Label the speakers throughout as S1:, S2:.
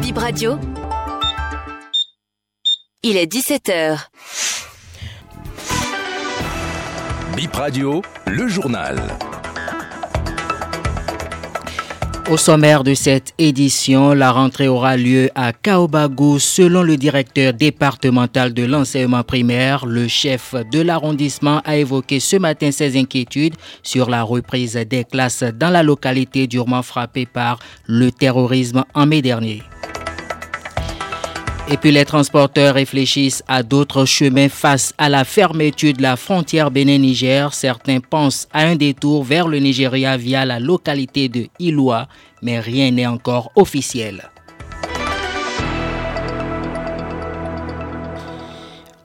S1: Bip Radio. Il est 17h.
S2: Bip Radio, le journal.
S3: Au sommaire de cette édition, la rentrée aura lieu à Kaobago selon le directeur départemental de l'enseignement primaire. Le chef de l'arrondissement a évoqué ce matin ses inquiétudes sur la reprise des classes dans la localité durement frappée par le terrorisme en mai dernier. Et puis les transporteurs réfléchissent à d'autres chemins face à la fermeture de la frontière Bénin-Niger. Certains pensent à un détour vers le Nigeria via la localité de Iloa, mais rien n'est encore officiel.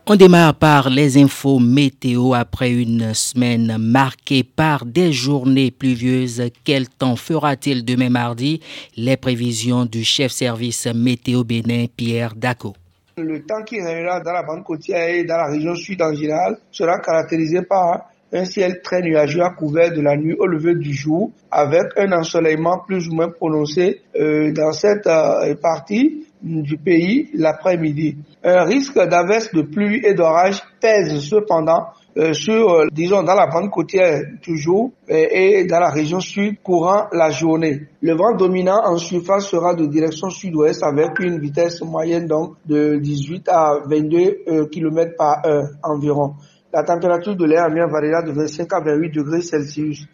S3: On démarre par les infos météo après une semaine marquée par des journées pluvieuses. Quel temps fera-t-il demain mardi? Les prévisions du chef service météo bénin, Pierre Daco.
S4: Le temps qui régnera dans la bande côtière et dans la région sud en général sera caractérisé par un ciel très nuageux à couvert de la nuit au lever du jour, avec un ensoleillement plus ou moins prononcé euh, dans cette euh, partie du pays l'après-midi. Un risque d'averse de pluie et d'orage pèse cependant euh, sur, euh, disons, dans la bande côtière toujours et, et dans la région sud courant la journée. Le vent dominant en surface sera de direction sud-ouest avec une vitesse moyenne donc de 18 à 22 km par heure environ. La température de l'air ambiant variera de 25 à 28 degrés Celsius.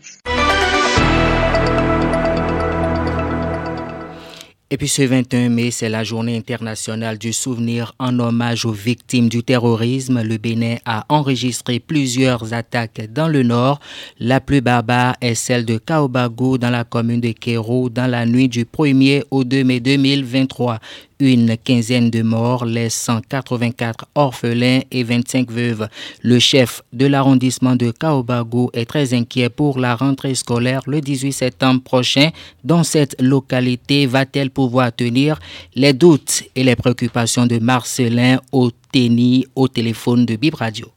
S3: Et puis ce 21 mai, c'est la journée internationale du souvenir en hommage aux victimes du terrorisme. Le Bénin a enregistré plusieurs attaques dans le nord. La plus barbare est celle de Kaobago dans la commune de Kéro dans la nuit du 1er au 2 mai 2023 une quinzaine de morts, laissant 84 orphelins et 25 veuves. Le chef de l'arrondissement de Kaobago est très inquiet pour la rentrée scolaire le 18 septembre prochain. Dans cette localité, va-t-elle pouvoir tenir les doutes et les préoccupations de Marcelin au tennis au téléphone de Bib Radio?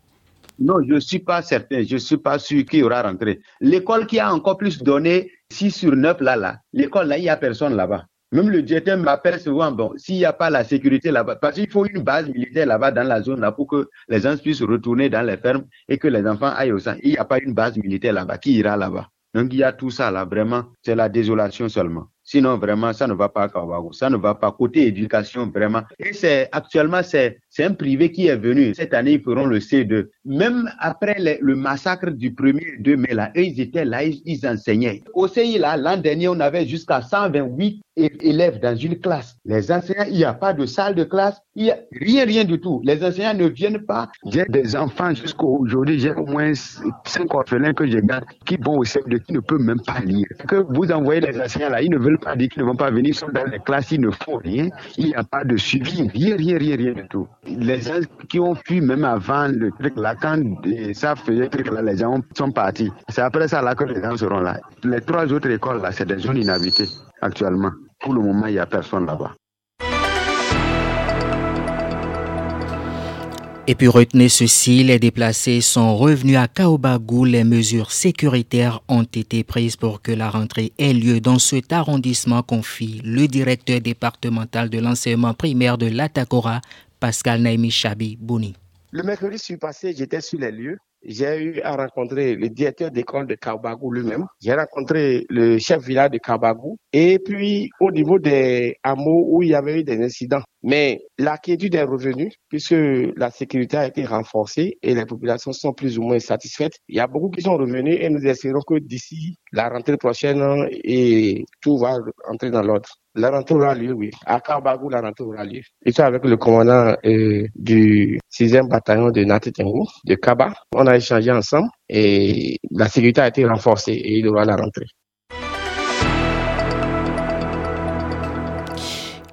S5: Non, je ne suis pas certain, je ne suis pas sûr qu'il aura rentrée. L'école qui a encore plus donné 6 sur 9 là, là, l'école là, il n'y a personne là-bas. Même le directeur m'appelle souvent, bon, s'il n'y a pas la sécurité là-bas, parce qu'il faut une base militaire là-bas dans la zone là pour que les gens puissent retourner dans les fermes et que les enfants aillent au centre. Il n'y a pas une base militaire là-bas. Qui ira là-bas? Donc il y a tout ça là, vraiment, c'est la désolation seulement. Sinon, vraiment, ça ne va pas à Kawago. Ça ne va pas côté éducation, vraiment. Et c'est actuellement, c'est c'est un privé qui est venu. Cette année, ils feront le C2. Même après le, massacre du 1er 2 mai, là, eux, ils étaient là, ils, ils enseignaient. Au CI, là, l'an dernier, on avait jusqu'à 128 élèves dans une classe. Les enseignants, il n'y a pas de salle de classe, il n'y a rien, rien du tout. Les enseignants ne viennent pas.
S6: J'ai des enfants jusqu'à aujourd'hui, j'ai au moins cinq orphelins que je garde qui vont au CM2, qui ne peuvent même pas lire. Que vous envoyez les enseignants là, ils ne veulent pas dire qu'ils ne vont pas venir, ils sont dans les classes, ils ne font rien. Il n'y a pas de suivi, rien, rien, rien, rien du tout. Les gens qui ont fui même avant le truc là, quand ça faisait le truc là, les gens sont partis. C'est après ça là que les gens seront là. Les trois autres écoles là, c'est des zones inhabitées actuellement. Pour le moment, il n'y a personne là-bas.
S3: Et puis retenez ceci, les déplacés sont revenus à Kaobagu. Les mesures sécuritaires ont été prises pour que la rentrée ait lieu dans cet arrondissement, confie le directeur départemental de l'enseignement primaire de l'Atakora, Pascal Naimi Chabi Bouni.
S7: Le mercredi passé, j'étais sur les lieux j'ai eu à rencontrer le directeur d'école de Kabagou lui-même. J'ai rencontré le chef village de Kabagou. Et puis, au niveau des hameaux où il y avait eu des incidents. Mais l'inquiétude est revenue puisque la sécurité a été renforcée et les populations sont plus ou moins satisfaites. Il y a beaucoup qui sont revenus et nous espérons que d'ici la rentrée prochaine, et tout va entrer dans l'ordre. La rentrée aura lieu, oui. À Kabagou, la rentrée aura lieu. Et ça avec le commandant euh, du 6e bataillon de Natetengu, de Kaba. On a échangé ensemble et la sécurité a été renforcée et il aura la rentrée.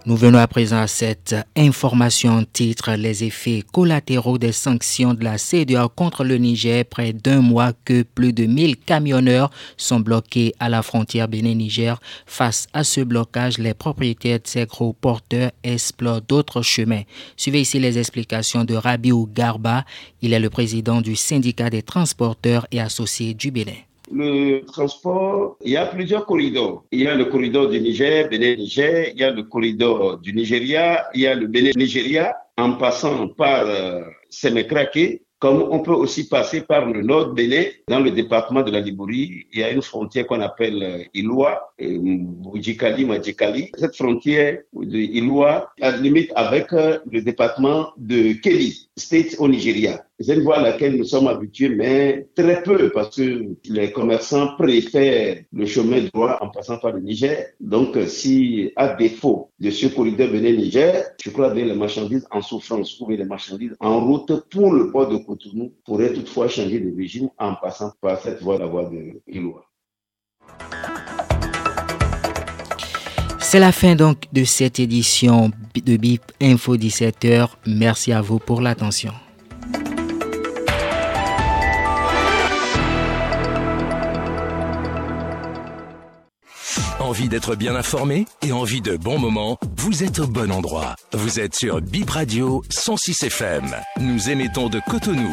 S3: Nous venons à présent à cette information titre les effets collatéraux des sanctions de la CDA contre le Niger. Près d'un mois que plus de 1000 camionneurs sont bloqués à la frontière Bénin-Niger. Face à ce blocage, les propriétaires de ces gros porteurs explorent d'autres chemins. Suivez ici les explications de Rabiou Garba. Il est le président du syndicat des transporteurs et associés du Bénin.
S8: Le transport, il y a plusieurs corridors. Il y a le corridor du Niger, Bénin-Niger, il y a le corridor du Nigeria, il y a le Bénin-Nigeria, en passant par euh, Semekrake, comme on peut aussi passer par le nord Bénin, dans le département de la Libourie, il y a une frontière qu'on appelle euh, Iloa, Boudjikali, Madjikali. Cette frontière de Iloa a limite avec euh, le département de Kelly, State au Nigeria. C'est une voie à laquelle nous sommes habitués, mais très peu, parce que les commerçants préfèrent le chemin droit en passant par le Niger. Donc, si à défaut de ce corridor Bénin-Niger, je crois que les marchandises en souffrance ou les marchandises en route pour le port de Cotonou pourraient toutefois changer de régime en passant par cette voie, la voie de Iloa.
S3: C'est la fin donc de cette édition de BIP Info 17h. Merci à vous pour l'attention.
S2: Envie d'être bien informé et envie de bons moments? Vous êtes au bon endroit. Vous êtes sur Bip Radio 106 FM. Nous émettons de Cotonou.